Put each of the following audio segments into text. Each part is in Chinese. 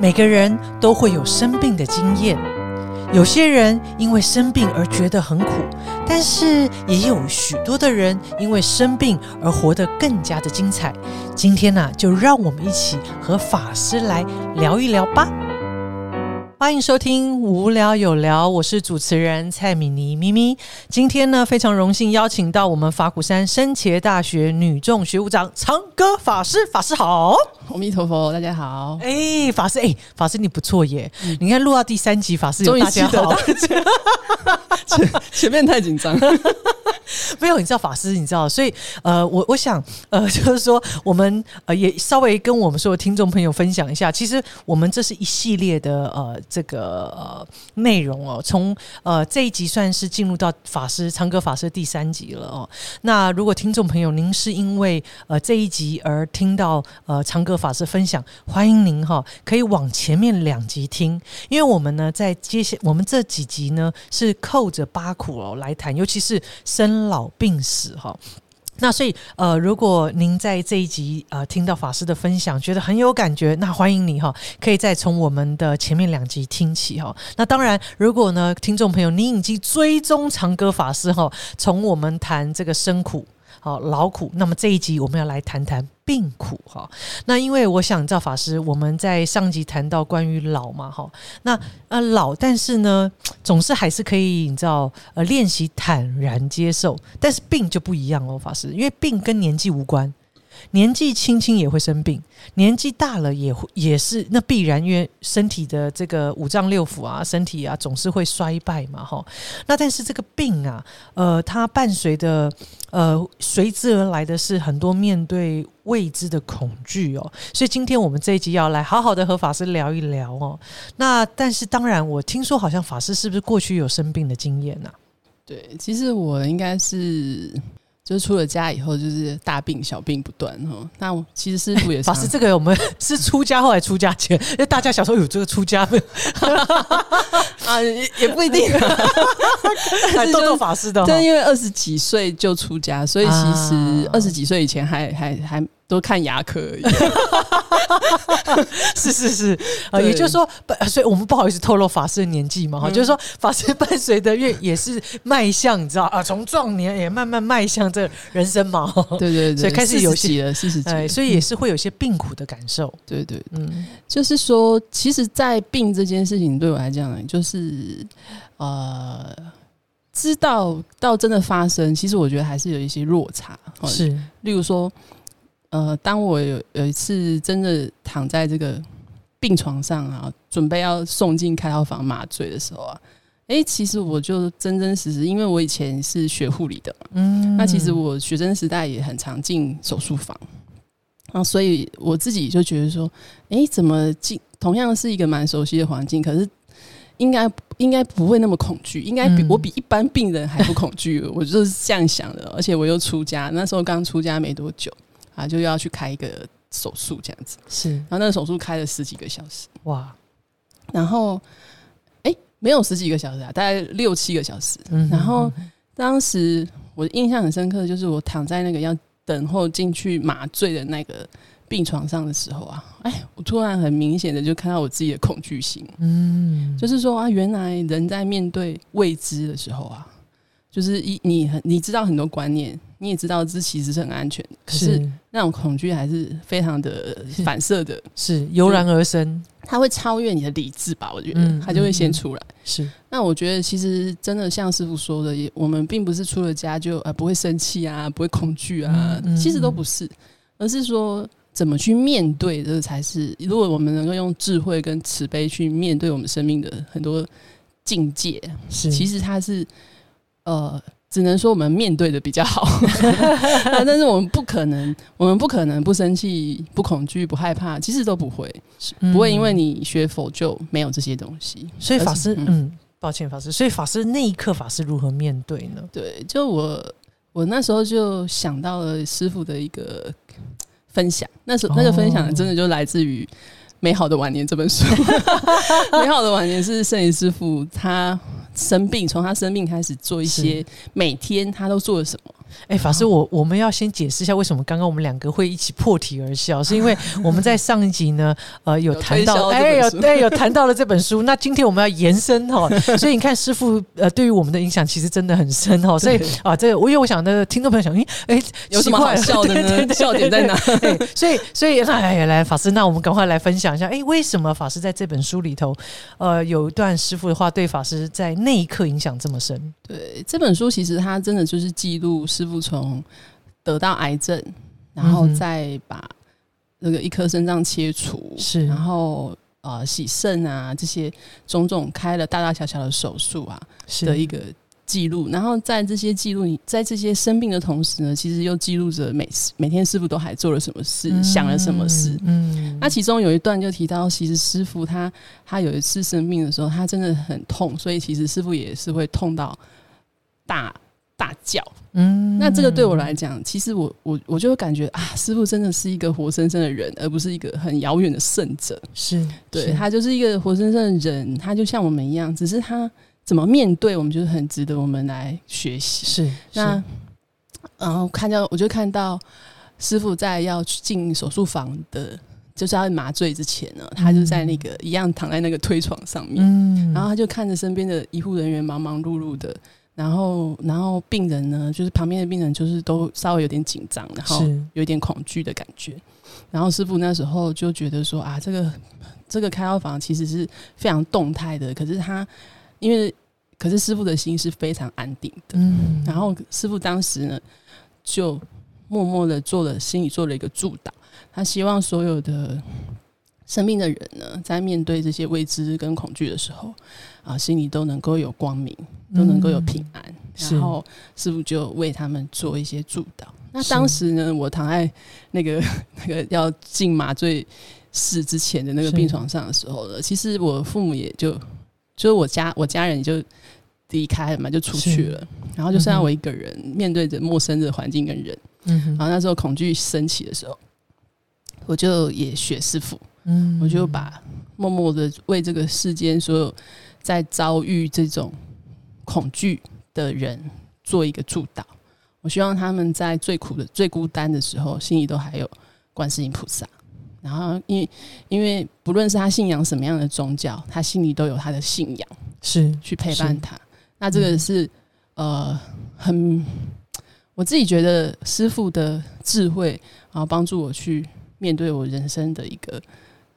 每个人都会有生病的经验，有些人因为生病而觉得很苦，但是也有许多的人因为生病而活得更加的精彩。今天呢，就让我们一起和法师来聊一聊吧。欢迎收听无聊有聊，我是主持人蔡米妮咪咪。今天呢，非常荣幸邀请到我们法鼓山深切大学女众学务长长歌法师，法师好。阿弥陀佛，大家好。哎，法师，哎，法师你不错耶！你看录到第三集，法师有终于大家记得好。前前面太紧张，没有，你知道法师，你知道，所以呃，我我想呃，就是说我们呃也稍微跟我们所有听众朋友分享一下，其实我们这是一系列的呃这个呃内容哦，从呃这一集算是进入到法师长歌法师第三集了哦。那如果听众朋友您是因为呃这一集而听到呃长歌法师分享，欢迎您哈可以往前面两集听，因为我们呢在接下我们这几集呢是扣着八苦哦来谈，尤其是生老病死哈。那所以，呃，如果您在这一集呃听到法师的分享，觉得很有感觉，那欢迎你哈，可以再从我们的前面两集听起哈。那当然，如果呢，听众朋友你已经追踪长歌法师哈，从我们谈这个生苦。好劳苦，那么这一集我们要来谈谈病苦哈。那因为我想，赵法师，我们在上集谈到关于老嘛哈，那呃老，但是呢，总是还是可以，你知道呃练习坦然接受，但是病就不一样哦，法师，因为病跟年纪无关。年纪轻轻也会生病，年纪大了也会也是那必然，因为身体的这个五脏六腑啊，身体啊总是会衰败嘛，哈。那但是这个病啊，呃，它伴随的呃随之而来的是很多面对未知的恐惧哦。所以今天我们这一集要来好好的和法师聊一聊哦。那但是当然，我听说好像法师是不是过去有生病的经验呐、对，其实我应该是就是出了家以后，就是大病小病不断哈。那我其实师傅也是法师，这个我们 是出家后来出家前，因为大家小时候有这个出家没有？啊，也也不一定，还豆豆法师的哦，但因为二十几岁就出家，所以其实啊二十几岁以前还还还都看牙科而已。是是是，呃，也就是说，不所以我们不好意思透露法师的年纪嘛，哈、嗯。就是说法师伴随的越也是迈向，你知道 啊，从壮年也慢慢迈向这人生嘛，对对对，所以开始有40几了，四十几所以也是会有些病苦的感受，对对嗯，就是说，其实，在病这件事情对我来讲，就是呃，知道到真的发生，其实我觉得还是有一些落差。哦是。例如说，呃，当我有有一次真的躺在这个病床上啊，准备要送进开刀房麻醉的时候啊，诶，其实我就真真实实，因为我以前是学护理的嘛，嗯那其实我学生时代也很常进手术房，啊，所以我自己就觉得说，诶，怎么进同样是一个蛮熟悉的环境，可是应该应该不会那么恐惧，应该比、嗯我比一般病人还不恐惧，我就是这样想的。而且我又出家，那时候刚出家没多久啊，就要去开一个手术这样子，是。然后那个手术开了十几个小时，哇，然后诶，没有十几个小时啊，大概六七个小时，嗯然后当时我印象很深刻的，就是我躺在那个要等候进去麻醉的那个病床上的时候啊，哎，我突然很明显的就看到我自己的恐惧心，嗯，就是说啊，原来人在面对未知的时候啊，就是一你很你知道很多观念，你也知道这其实是很安全的，可是是那种恐惧还是非常的反射的，是油然而生，它会超越你的理智吧？我觉得嗯它就会先出来。是那我觉得其实真的像师傅说的，也我们并不是出了家就呃不会生气啊，不会恐惧啊，其实都不是，而是说怎么去面对，这才是如果我们能够用智慧跟慈悲去面对我们生命的很多境界，是，其实它是呃。只能说我们面对的比较好，啊但是我们不可能，我们不可能不生气、不恐惧、不害怕，其实都不会，嗯。不会因为你学佛就没有这些东西。所以法师，嗯。嗯，抱歉，法师，所以法师那一刻，法师如何面对呢？对，就我我那时候就想到了师傅的一个分享，那时候那个分享真的就来自于《美好的晚年》这本书。《美好的晚年》是圣严师傅他生病，从他生病开始做一些每天他都做了什么，哎，法师，我我们要先解释一下为什么刚刚我们两个会一起破体而笑，是因为我们在上一集呢，呃，有谈到，哎，有对，有谈到了这本书。那今天我们要延伸哈，所以你看师傅呃，对于我们的影响其实真的很深哈。所以啊，这个我因为我想的听众朋友想，哎哎，有什么好笑的呢？笑点在哪？所以所以哎来法师，那我们赶快来分享一下，哎，为什么法师在这本书里头，呃，有一段师傅的话对法师在那一刻影响这么深？对，这本书其实它真的就是记录师傅。从得到癌症，然后再把那个一颗肾脏切除，是，然后呃洗肾啊这些种种开了大大小小的手术啊的一个记录，然后在这些记录，你在这些生病的同时呢，其实又记录着每每天师傅都还做了什么事，想了什么事。嗯，那其中有一段就提到，其实师傅他他有一次生病的时候，他真的很痛，所以其实师傅也是会痛到大。大叫，嗯，那这个对我来讲，其实我我我就会感觉啊，师傅真的是一个活生生的人，而不是一个很遥远的圣者。是，对他就是一个活生生的人，他就像我们一样，只是他怎么面对我们，就是很值得我们来学习。是，那然后看到我就看到师傅在要去进手术房的，就是要麻醉之前呢，他就在那个一样躺在那个推床上面，嗯，然后他就看着身边的医护人员忙忙碌碌的。然后，然后病人呢，就是旁边的病人，就是都稍微有点紧张，然后有点恐惧的感觉。然后师傅那时候就觉得说啊，这个这个开药房其实是非常动态的，可是他因为，可是师傅的心是非常安定的。嗯。然后师傅当时呢，就默默的做了心里做了一个祝祷，他希望所有的生病的人呢，在面对这些未知跟恐惧的时候。啊，心里都能够有光明，都能够有平安。然后师傅就为他们做一些助导。那当时呢，我躺在那个 那个要进麻醉室之前的那个病床上的时候呢，其实我父母也就就是我家我家人就离开了嘛，就出去了。然后就剩下我一个人面对着陌生的环境跟人。嗯，然后那时候恐惧升起的时候，我就也学师傅。嗯，我就把默默的为这个世间所有。在遭遇这种恐惧的人做一个助导，我希望他们在最苦的、最孤单的时候，心里都还有观世音菩萨。然后，因为因为不论是他信仰什么样的宗教，他心里都有他的信仰，是去陪伴他。那这个是呃，很我自己觉得师傅的智慧，然后帮助我去面对我人生的一个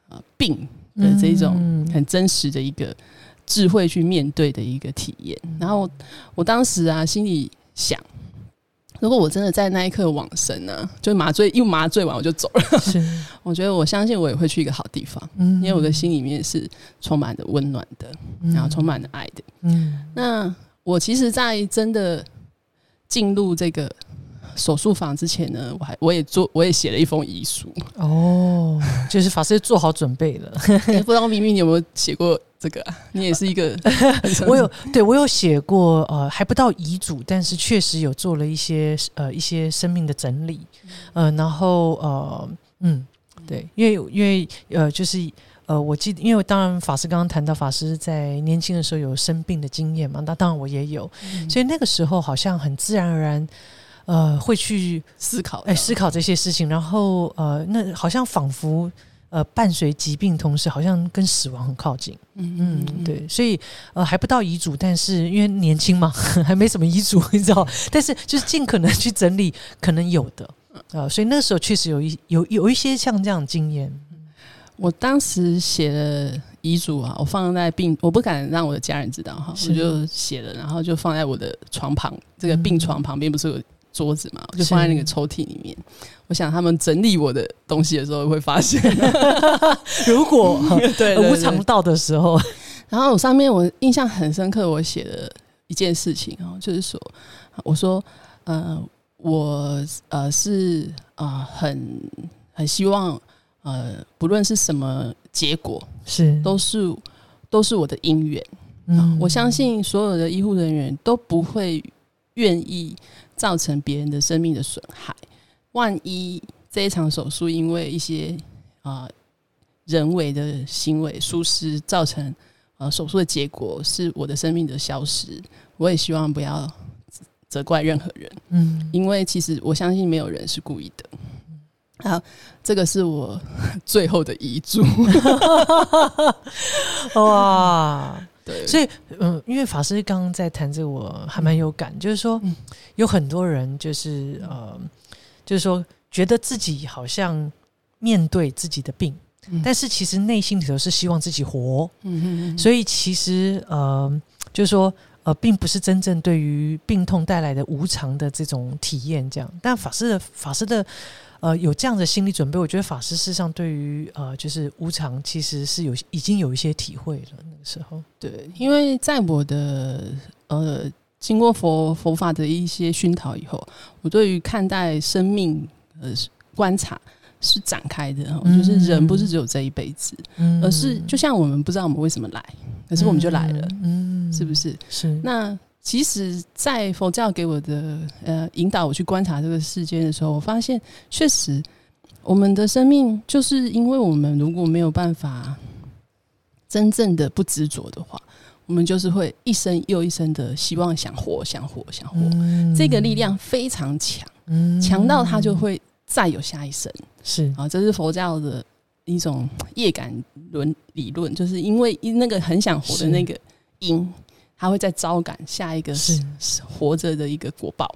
呃病的这种很真实的一个。智慧去面对的一个体验，然后我当时啊，心里想，如果我真的在那一刻往生呢，就麻醉又麻醉完我就走了。是，我觉得我相信我也会去一个好地方，嗯，因为我的心里面是充满着温暖的，然后充满着爱的。嗯，那我其实，在真的进入这个。手术房之前呢，我还我也做，我也写了一封遗书。哦，就是法师做好准备了。不知道明明你有没有写过这个？你也是一个，我有，对我有写过，呃，还不到遗嘱，但是确实有做了一些呃一些生命的整理。呃，然后呃，嗯，对，因为因为呃，就是呃，我记得，因为当然法师刚刚谈到法师在年轻的时候有生病的经验嘛，那当然我也有，所以那个时候好像很自然而然。呃，会去思考，哎，思考这些事情，然后呃，那好像仿佛呃，伴随疾病，同时好像跟死亡很靠近。嗯嗯，对，所以呃，还不到遗嘱，但是因为年轻嘛，还没什么遗嘱，你知道，但是就是尽可能去整理可能有的啊，所以那时候确实有一有有一些像这样的经验。我当时写的遗嘱啊，我放在病，我不敢让我的家人知道哈，我就写了，然后就放在我的床旁，这个病床旁边不是有。桌子嘛，我就放在那个抽屉里面。我想他们整理我的东西的时候会发现，如果 对无常到的时候，然后我上面我印象很深刻，我写的一件事情哦，就是说，我说，呃，我呃是呃，很很希望呃，不论是什么结果，是都是都是我的姻缘。嗯，我相信所有的医护人员都不会愿意。造成别人的生命的损害，万一这一场手术因为一些啊人为的行为疏失造成呃手术的结果是我的生命的消失，我也希望不要责怪任何人，嗯因为其实我相信没有人是故意的。好，这个是我最后的遗嘱。哇，对，所以嗯，因为法师刚刚在谈这个，我还蛮有感，就是说嗯。有很多人就是呃，就是说觉得自己好像面对自己的病，嗯。但是其实内心里头是希望自己活，嗯嗯嗯，所以其实呃，就是说呃，并不是真正对于病痛带来的无常的这种体验这样。但法师的法师的呃有这样的心理准备，我觉得法师事实上对于呃就是无常其实是有已经有一些体会了。那个时候，对，因为在我的呃经过佛佛法的一些熏陶以后，我对于看待生命呃观察是展开的，就是人不是只有这一辈子，嗯而是就像我们不知道我们为什么来，可是我们就来了，嗯，是不是？是？那其实，在佛教给我的呃引导我去观察这个世间的时候，我发现确实我们的生命就是因为我们如果没有办法真正的不执着的话，我们就是会一生又一生的希望想活、想活、想活。嗯这个力量非常强，嗯强到它就会再有下一生是啊！这是佛教的一种业感论理论，就是因为那个很想活的那个因，它会再招感下一个是活着的一个果报。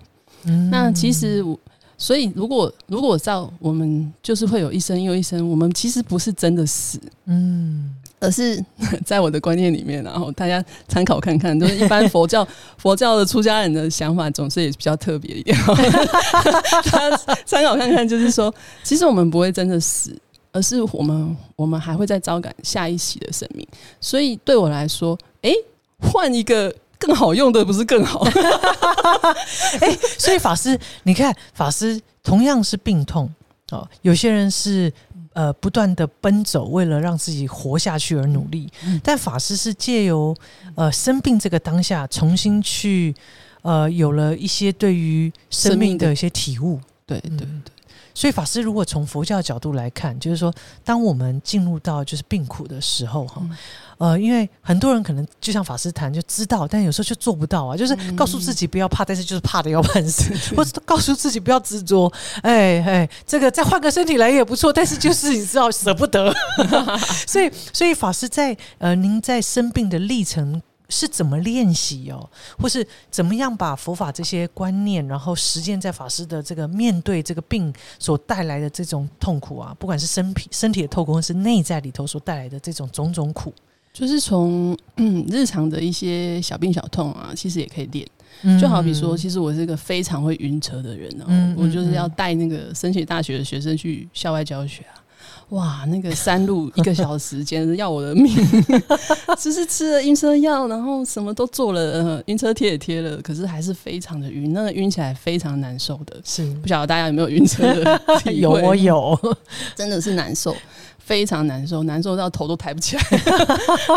嗯那其实我，所以如果如果照我们就是会有一生又一生，我们其实不是真的死，嗯而是 在我的观念里面，然后大家参考看看，就是一般佛教 佛教的出家人的想法，总是也比较特别一点。参考看看，就是说，其实我们不会真的死，而是我们我们还会再招感下一期的生命。所以对我来说，诶，换一个更好用的，不是更好？哎，所以法师，你看法师同样是病痛哦，有些人是呃不断的奔走，为了让自己活下去而努力，嗯但法师是借由呃生病这个当下，重新去呃有了一些对于生命的一些体悟。对对对。所以法师如果从佛教的角度来看，就是说，当我们进入到就是病苦的时候，哈、嗯呃，因为很多人可能就像法师谈就知道，但有时候就做不到啊，就是告诉自己不要怕，但是就是怕的要半死，或者告诉自己不要执着，哎哎，这个再换个身体来也不错，但是就是你知道舍不得，所以所以法师在呃，您在生病的历程。是怎么练习哦，或是怎么样把佛法这些观念，然后实践在法师的这个面对这个病所带来的这种痛苦啊，不管是身体身体的痛苦，或是内在里头所带来的这种种种苦，就是从嗯日常的一些小病小痛啊，其实也可以练。嗯。就好比说，其实我是一个非常会晕车的人哦、嗯我就是要嗯带那个升学大学的学生去校外教学啊。哇，那个山路一个小时，简直要我的命！只是吃了晕车药，然后什么都做了，呃，晕车贴也贴了，可是还是非常的晕，那个晕起来非常难受的。是。不晓得大家有没有晕车的体 有会我有，真的是难受，非常难受，难受到头都抬不起来，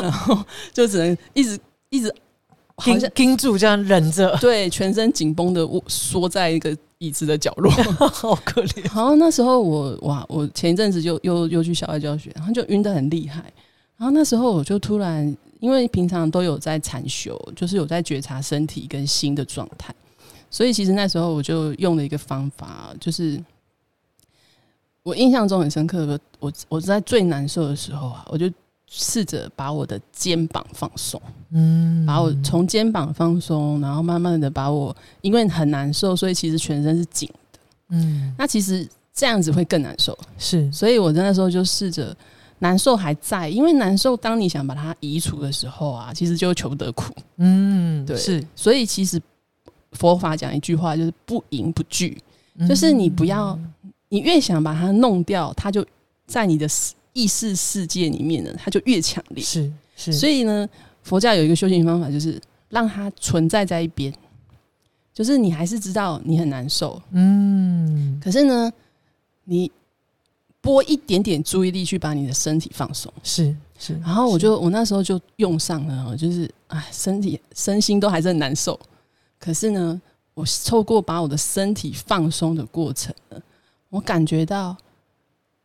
然后就只能一直一直好盯像盯住这样忍着，对全身紧绷的缩在一个椅子的角落。好可怜。然后那时候我哇，我前一阵子就又又去校外教学，然后就晕得很厉害。然后那时候我就突然，因为平常都有在禅修，就是有在觉察身体跟心的状态，所以其实那时候我就用了一个方法，就是我印象中很深刻的，我我在最难受的时候啊，我就试着把我的肩膀放松。嗯把我从肩膀放松，然后慢慢的把我，因为很难受，所以其实全身是紧的。嗯那其实这样子会更难受，是所以我那时候就试着难受还在，因为难受当你想把它移除的时候啊，其实就求不得苦。嗯对是，所以其实佛法讲一句话就是不迎不惧，就是你不要，你越想把它弄掉，它就在你的意识世界里面呢，它就越强烈。是是，所以呢，佛教有一个修行方法，就是让它存在在一边，就是你还是知道你很难受，嗯可是呢，你拨一点点注意力去把你的身体放松。是是，然后我就我那时候就用上了，就是哎，身体身心都还是很难受，可是呢，我透过把我的身体放松的过程呢，我感觉到。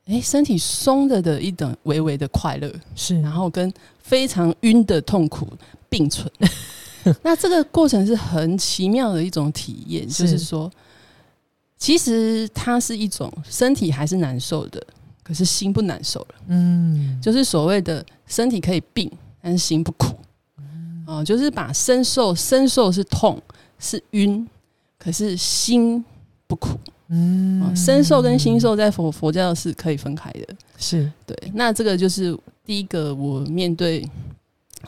哎，身体松的的一等微微的快乐，是，然后跟非常晕的痛苦并存，那这个过程是很奇妙的一种体验，就是说，其实它是一种身体还是难受的，可是心不难受了。嗯，就是所谓的身体可以病，但是心不苦。哦，就是把身受，身受是痛是晕，可是心不苦。嗯，身受跟心受在佛佛教是可以分开的。是对，那这个就是第一个我面对，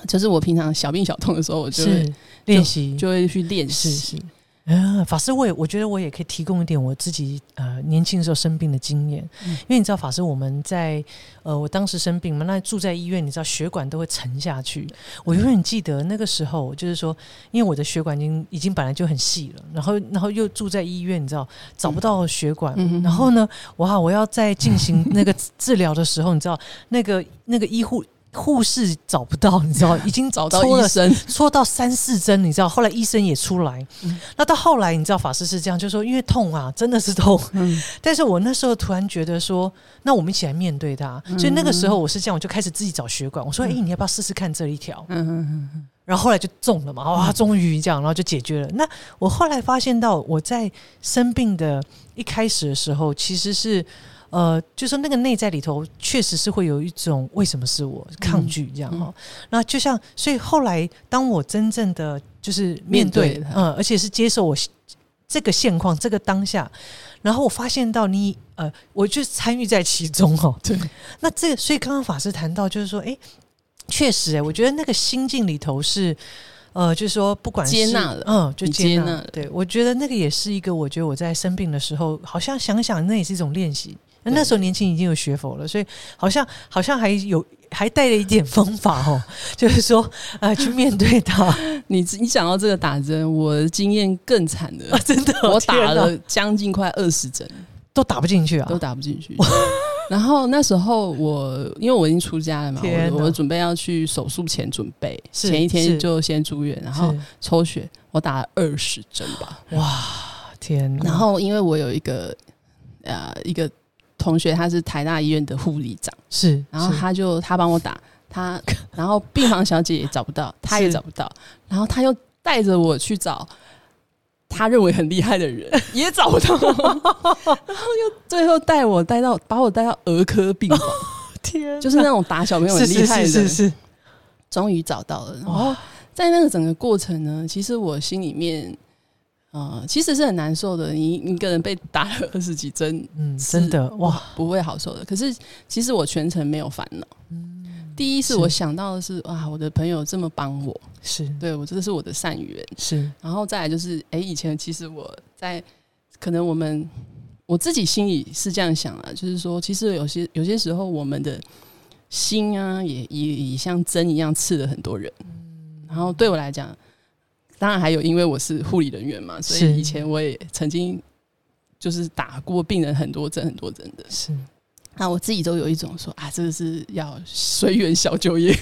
就是我平常小病小痛的时候，我就会练习，就会去练习。啊，法师，我也我觉得我也可以提供一点我自己呃年轻的时候生病的经验，因为你知道法师我们在呃我当时生病嘛，那住在医院，你知道血管都会沉下去。我永远记得那个时候，就是说，因为我的血管已经已经本来就很细了，然后然后又住在医院，你知道找不到血管，然后呢，哇，我要在进行那个治疗的时候，你知道那个那个医护。护士找不到，你知道，已经找到 医生，戳到三四针，你知道，后来医生也出来。那到后来，你知道法师是这样，就说因为痛啊，真的是痛。嗯，但是我那时候突然觉得说，那我们一起来面对它。所以那个时候我是这样，我就开始自己找血管。我说，哎，你要不要试试看这一条？嗯嗯嗯。然后后来就中了嘛，哇，终于这样，然后就解决了。那我后来发现到，我在生病的一开始的时候，其实是。呃，就说那个内在里头，确实是会有一种为什么是我抗拒这样哈。那就像，所以后来当我真正的就是面对，嗯，而且是接受我这个现况，这个当下，然后我发现到你，呃，我就参与在其中哦。对。那这个，所以刚刚法师谈到，就是说，哎，确实，哎，我觉得那个心境里头是，呃，就是说，不管接纳了，嗯，就接纳。对，我觉得那个也是一个，我觉得我在生病的时候，好像想想，那也是一种练习。那时候年轻已经有学佛了，所以好像好像还有还带了一点方法哦，就是说呃去面对它。你你讲到这个打针，我的经验更惨的，真的，我打了将近快二十针，都打不进去啊，都打不进去。然后那时候我因为我已经出家了嘛，我我准备要去手术前准备，前一天就先住院，然后抽血，我打了二十针吧。哇，天！然后因为我有一个呃一个。同学他是台大医院的护理长，是，然后他就他帮我打他，然后病房小姐也找不到，他也找不到，然后他又带着我去找他认为很厉害的人，也找不到，然后又最后带我带到把我带到儿科病房，天，就是那种打小朋友很厉害的，是是，终于找到了。然后在那个整个过程呢，其实我心里面。呃，其实是很难受的。你一个人被打了二十几针，嗯，真的哇，不会好受的。可是其实我全程没有烦恼。嗯，第一是我想到的是，哇，我的朋友这么帮我，是对我这是我的善缘，是。然后再来就是，哎，以前其实我在可能我们我自己心里是这样想啊，就是说，其实有些有些时候我们的心啊，也也也像针一样刺了很多人。嗯，然后对我来讲。当然还有，因为我是护理人员嘛，所以以前我也曾经就是打过病人很多针很多针的。是，那我自己都有一种说啊，这个是要随缘小就业，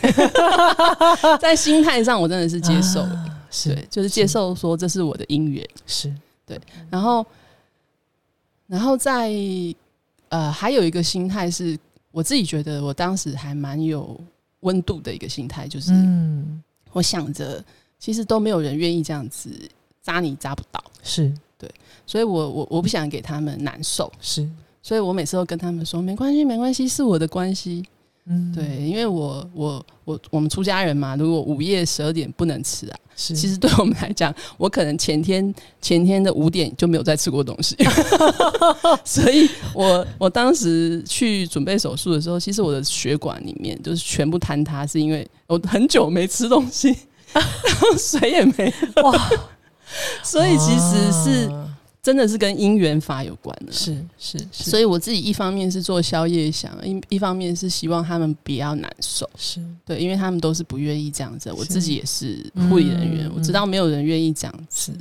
在心态上我真的是接受，对，就是接受说这是我的姻缘，是对。然后，然后在呃，还有一个心态是我自己觉得我当时还蛮有温度的一个心态，就是嗯，我想着。其实都没有人愿意这样子扎你扎不到，是。对，所以我我我不想给他们难受，是，所以我每次都跟他们说没关系没关系是我的关系，嗯，对，因为我我我我们出家人嘛，如果午夜十二点不能吃啊，是，其实对我们来讲，我可能前天前天的五点就没有再吃过东西，所以我我当时去准备手术的时候，其实我的血管里面就是全部坍塌，是因为我很久没吃东西。然后水也没哇，所以其实是真的是跟因缘法有关的，是是是，所以我自己一方面是做宵夜想，一一方面是希望他们不要难受，是。对，因为他们都是不愿意这样子，我自己也是护理人员，我知道没有人愿意这样子。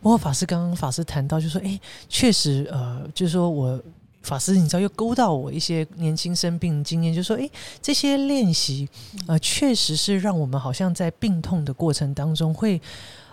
不过法师刚刚法师谈到就说，哎，确实呃，就是说我。法师，你知道又勾到我一些年轻生病经验，就说：哎，这些练习，呃，确实是让我们好像在病痛的过程当中，会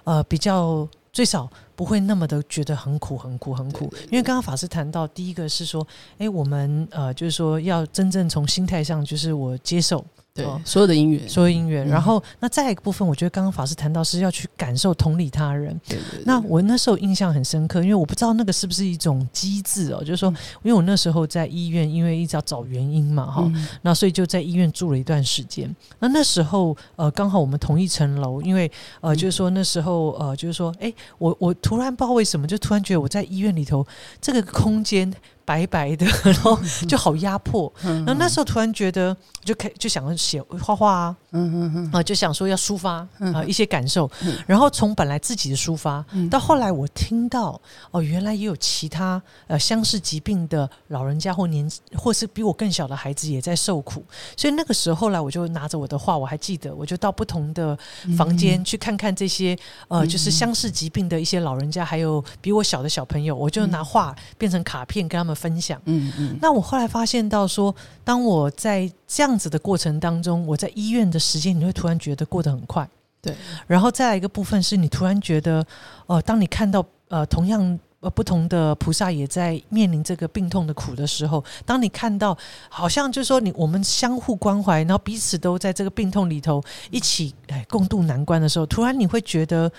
呃比较最少不会那么的觉得很苦、很苦、很苦。因为刚刚法师谈到，第一个是说，哎，我们呃就是说要真正从心态上，就是我接受。对哦所有的因缘，所有因缘。嗯然后那再一个部分，我觉得刚刚法师谈到是要去感受同理他人。对对对那我那时候印象很深刻，因为我不知道那个是不是一种机制哦，就是说，因为我那时候在医院，因为一直要找原因嘛，哈、嗯那所以就在医院住了一段时间。那那时候呃，刚好我们同一层楼，因为呃，嗯就是说那时候呃，就是说，哎，我我突然不知道为什么，就突然觉得我在医院里头这个空间白白的，然后就好压迫。嗯然后那时候突然觉得，就开就想要写画画啊，嗯嗯嗯。啊、就想说要抒发啊、嗯。一些感受，嗯。然后从本来自己的抒发，嗯。到后来我听到哦，原来也有其他呃相似疾病的老人家或年或是比我更小的孩子也在受苦，所以那个时候后来我就拿着我的画，我还记得，我就到不同的房间去看看这些呃嗯就是相似疾病的一些老人家，还有比我小的小朋友，我就拿画变成卡片跟他们分享。嗯嗯那我后来发现到说，当我在这样子的过程当中，我在医院的时间，你会突然觉得过得很快。对，然后再来一个部分是你突然觉得，呃，当你看到呃同样呃不同的菩萨也在面临这个病痛的苦的时候，当你看到好像就是说你我们相互关怀，然后彼此都在这个病痛里头一起哎共度难关的时候，突然你会觉得，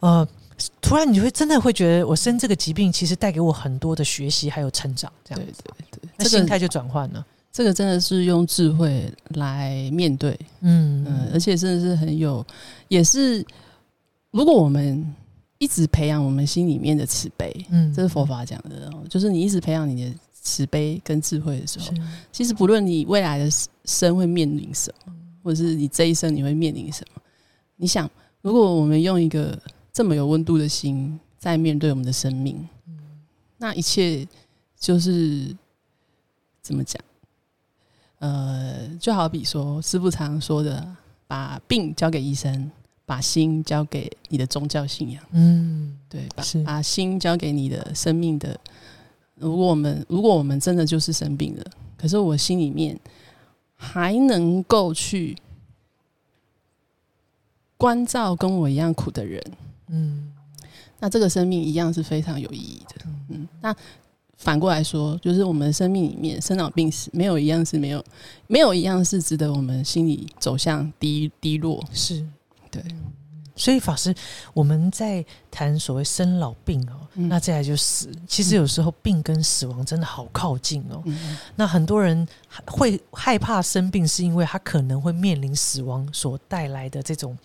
呃。突然，你会真的会觉得，我生这个疾病其实带给我很多的学习还有成长，这样。对对对，那这个心态就转换了。这个真的是用智慧来面对，嗯。嗯，而且真的是很有，也是如果我们一直培养我们心里面的慈悲，嗯。这是佛法讲的哦，就是你一直培养你的慈悲跟智慧的时候，其实不论你未来的生会面临什么，或者是你这一生你会面临什么，你想，如果我们用一个这么有温度的心在面对我们的生命，那一切就是怎么讲？呃，就好比说师傅常说的，把病交给医生，把心交给你的宗教信仰。嗯对，把把心交给你的生命的。如果我们如果我们真的就是生病了，可是我心里面还能够去关照跟我一样苦的人，嗯。那这个生命一样是非常有意义的。嗯，那反过来说，就是我们的生命里面生老病死，没有一样是没有，没有一样是值得我们心里走向低低落。是。对，所以法师，我们在谈所谓生老病哦，嗯那再来就死。其实有时候病跟死亡真的好靠近哦。嗯那很多人会害怕生病，是因为他可能会面临死亡所带来的这种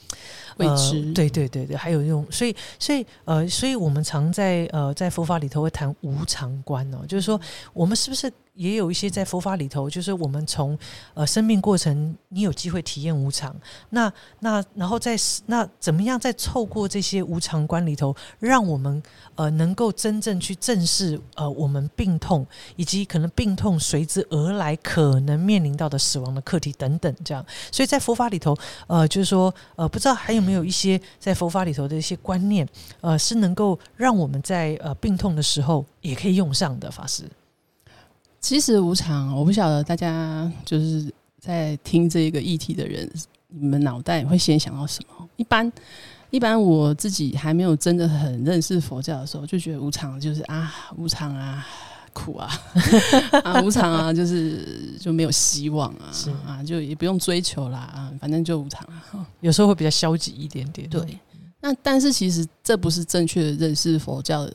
未知呃对对对对，还有这种，所以所以呃，所以我们常在呃在佛法里头会谈无常观哦，就是说我们是不是也有一些在佛法里头，就是我们从呃生命过程，你有机会体验无常，那那然后在那怎么样再透过这些无常观里头，让我们呃能够真正去正视呃我们病痛，以及可能病痛随之而来可能面临到的死亡的课题等等，这样。所以在佛法里头，呃，就是说，呃，不知道还有没有一些在佛法里头的一些观念，呃，是能够让我们在呃病痛的时候也可以用上的法师。其实无常，我不晓得大家就是在听这个议题的人，你们脑袋会先想到什么？一般一般我自己还没有真的很认识佛教的时候，就觉得无常就是啊，无常啊，苦啊，啊无常啊，就是就没有希望啊是，啊，就也不用追求啦，啊，反正就无常啊。有时候会比较消极一点点。对，那但是其实这不是正确的认识佛教的。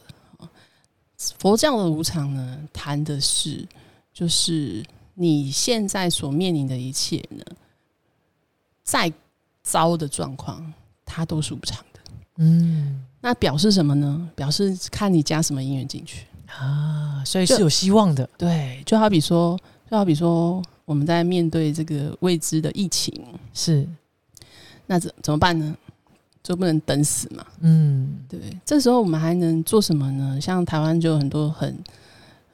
佛教的无常呢，谈的是就是你现在所面临的一切呢，再糟的状况，它都是无常的。嗯那表示什么呢？表示看你加什么因缘进去。啊，所以是有希望的。对，就好比说，就好比说，我们在面对这个未知的疫情，是，那怎怎么办呢？就不能等死嘛。嗯对，这时候我们还能做什么呢？像台湾就有很多很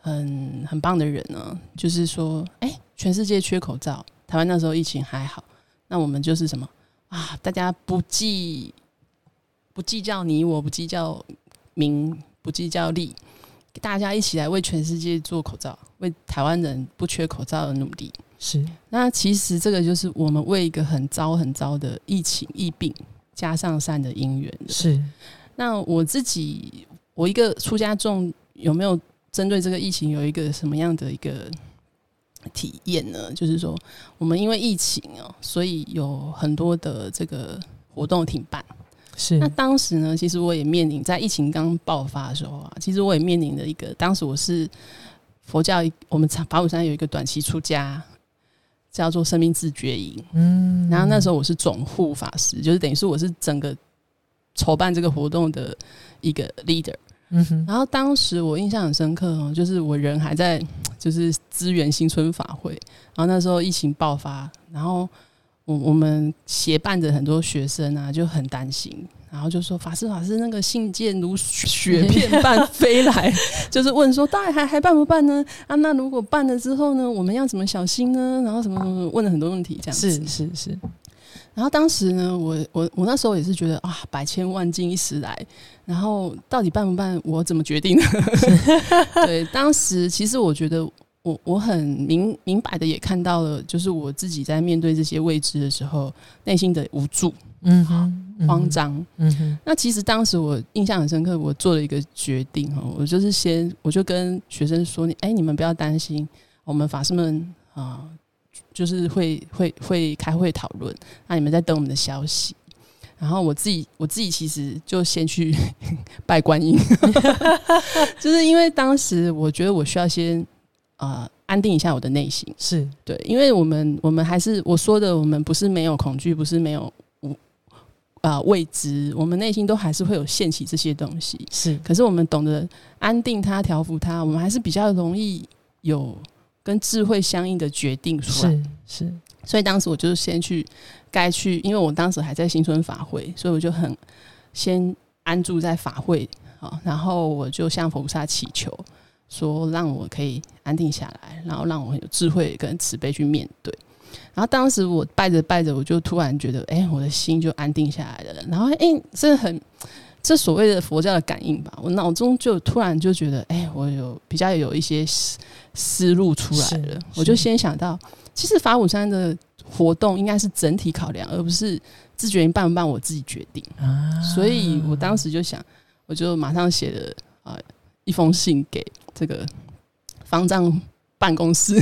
很很棒的人呢，就是说，哎、全世界缺口罩，台湾那时候疫情还好，那我们就是什么啊？大家不计不计较你我，不计较名，不计较利，大家一起来为全世界做口罩，为台湾人不缺口罩而努力。是，那其实这个就是我们为一个很糟很糟的疫情疫病加上善的因缘的。是，那我自己，我一个出家众有没有针对这个疫情有一个什么样的一个体验呢，就是说我们因为疫情哦，所以有很多的这个活动停办。是那当时呢，其实我也面临在疫情刚爆发的时候啊，其实我也面临了一个，当时我是佛教，我们法鼓山有一个短期出家，叫做生命自觉营。嗯然后那时候我是总护法师，就是等于是我是整个筹办这个活动的一个 leader。嗯哼然后当时我印象很深刻哦，就是我人还在就是支援新春法会，然后那时候疫情爆发，然后我我们协办的很多学生啊就很担心，然后就说法师法师那个信件如雪片般飞来，就是问说到底还还办不办呢？啊，那如果办了之后呢，我们要怎么小心呢？然后什么什么问了很多问题这样子。是是是，然后当时呢，我我我那时候也是觉得啊，百千万金一时来，然后到底办不办，我怎么决定呢？对，当时其实我觉得我我很明明白的也看到了，就是我自己在面对这些未知的时候，内心的无助、嗯哼，慌，张。嗯哼，那其实当时我印象很深刻，我做了一个决定哈，我就是先我就跟学生说，你哎，你们不要担心，我们法师们啊、就是会会会开会讨论，那你们在等我们的消息。然后我自己我自己其实就先去 拜观音，就是因为当时我觉得我需要先呃安定一下我的内心，是对，因为我们我们还是我说的，我们不是没有恐惧，不是没有无啊、未知，我们内心都还是会有掀起这些东西。是可是我们懂得安定它、调服它，我们还是比较容易有跟智慧相应的决定出来。是是，所以当时我就是先去该去，因为我当时还在新春法会，所以我就很先安住在法会啊，然后我就向佛菩萨祈求，说让我可以安定下来，然后让我很有智慧跟慈悲去面对。然后当时我拜着拜着，我就突然觉得，哎、我的心就安定下来了。然后，哎、这很这所谓的佛教的感应吧，我脑中就突然就觉得，哎、我有比较有一些思思路出来了。我就先想到，其实法鼓山的活动应该是整体考量，而不是自觉营办不办我自己决定。啊所以我当时就想，我就马上写了呃一封信给这个方丈办公室，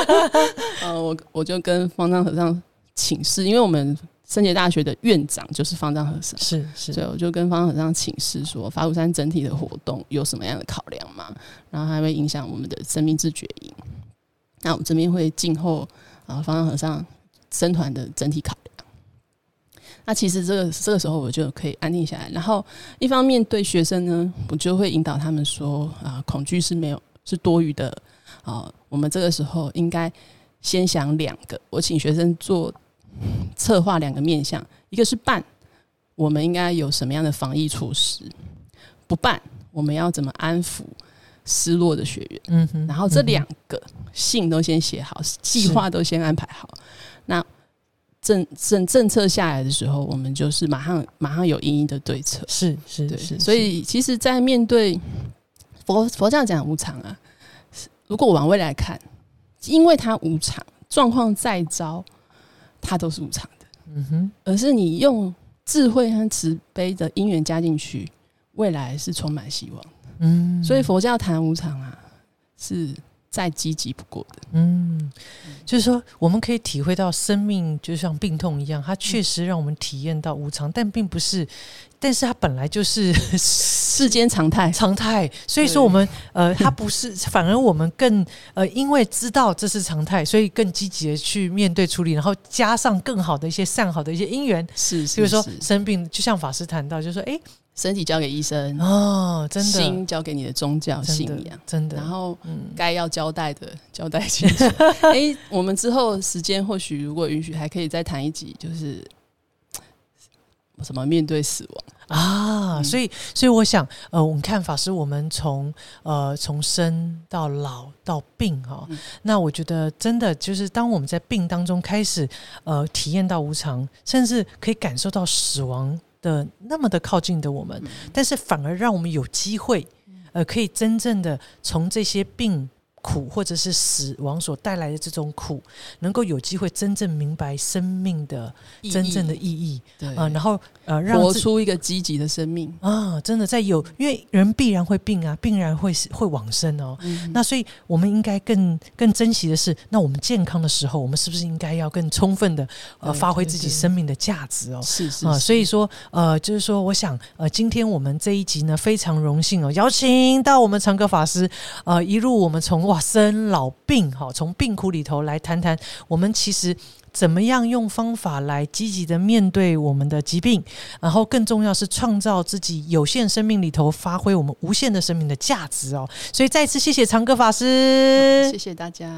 呃，我我就跟方丈和尚请示，因为我们圣洁大学的院长就是方丈和尚。是是所以我就跟方丈和尚请示说，法鼓山整体的活动有什么样的考量吗？然后还会影响我们的生命自觉营。那我们这边会静候啊方丈和尚僧团的整体考量。那其实这个这个时候我就可以安定下来，然后一方面对学生呢，我就会引导他们说啊，恐惧是没有是多余的啊，我们这个时候应该先想两个，我请学生做策划两个面向，一个是办，我们应该有什么样的防疫措施；不办，我们要怎么安抚失落的学员。嗯哼，然后这两个信都先写好，计划都先安排好。那政政政策下来的时候，我们就是马上马上有应应的对策。是是，是，所以其实，在面对佛佛教讲无常啊，如果往未来看，因为它无常，状况再糟，它都是无常的。嗯哼而是你用智慧和慈悲的因缘加进去，未来是充满希望。嗯，所以佛教谈无常啊，是再积极不过的。嗯，就是说，我们可以体会到生命就像病痛一样，它确实让我们体验到无常，但并不是，但是它本来就是 世间常态，常态。所以说，我们呃，它不是，反而我们更呃，因为知道这是常态，所以更积极的去面对处理，然后加上更好的一些善好的一些因缘，是是比如说生病，就像法师谈到，就是说哎身体交给医生，哦，真的心交给你的宗教信仰。真的，然后嗯该要交代的 交代清楚。哎、我们之后时间或许如果允许，还可以再谈一集，就是 什么面对死亡。啊，嗯所以，所以我想，呃，我们看法师，我们从呃从生到老到病哈、嗯那我觉得真的就是当我们在病当中开始呃体验到无常，甚至可以感受到死亡的那么的靠近的我们，嗯。但是反而让我们有机会，呃，可以真正的从这些病苦或者是死亡所带来的这种苦，能够有机会真正明白生命的真正的意义，对啊、然后呃，让自活出一个积极的生命。啊，真的在有，因为人必然会病啊，病然会死会往生哦。嗯那所以我们应该更更珍惜的是，那我们健康的时候，我们是不是应该要更充分的呃发挥自己生命的价值哦？啊，是是是所以说，呃，就是说，我想，呃，今天我们这一集呢，非常荣幸哦，邀请到我们长歌法师，呃，一路我们从哇生老病，哈、从病苦里头来谈谈，我们其实。怎么样用方法来积极的面对我们的疾病，然后更重要是创造自己有限生命里头发挥我们无限的生命的价值哦。所以再次谢谢长歌法师，谢谢大家。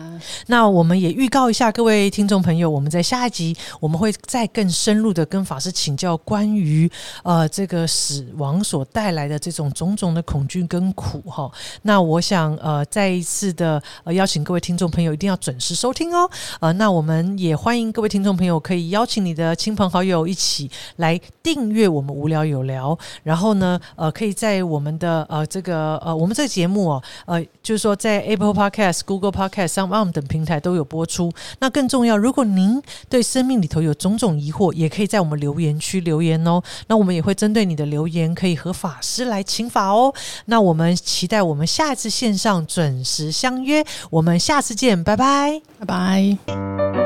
那我们也预告一下各位听众朋友，我们在下一集我们会再更深入的跟法师请教关于呃这个死亡所带来的这种种种的恐惧跟苦哈。那我想呃再一次的呃邀请各位听众朋友一定要准时收听哦。呃，那我们也欢迎各位听众朋友可以邀请你的亲朋好友一起来订阅我们无聊有聊，然后呢呃可以在我们的呃这个呃我们这个节目哦呃就是说在 Apple Podcast、Google Podcast、s o m 等平台都有播出。那更重要，如果您对生命里头有种种疑惑，也可以在我们留言区留言哦。那我们也会针对你的留言，可以和法师来请法哦。那我们期待我们下一次线上准时相约，我们下次见，拜拜。拜拜。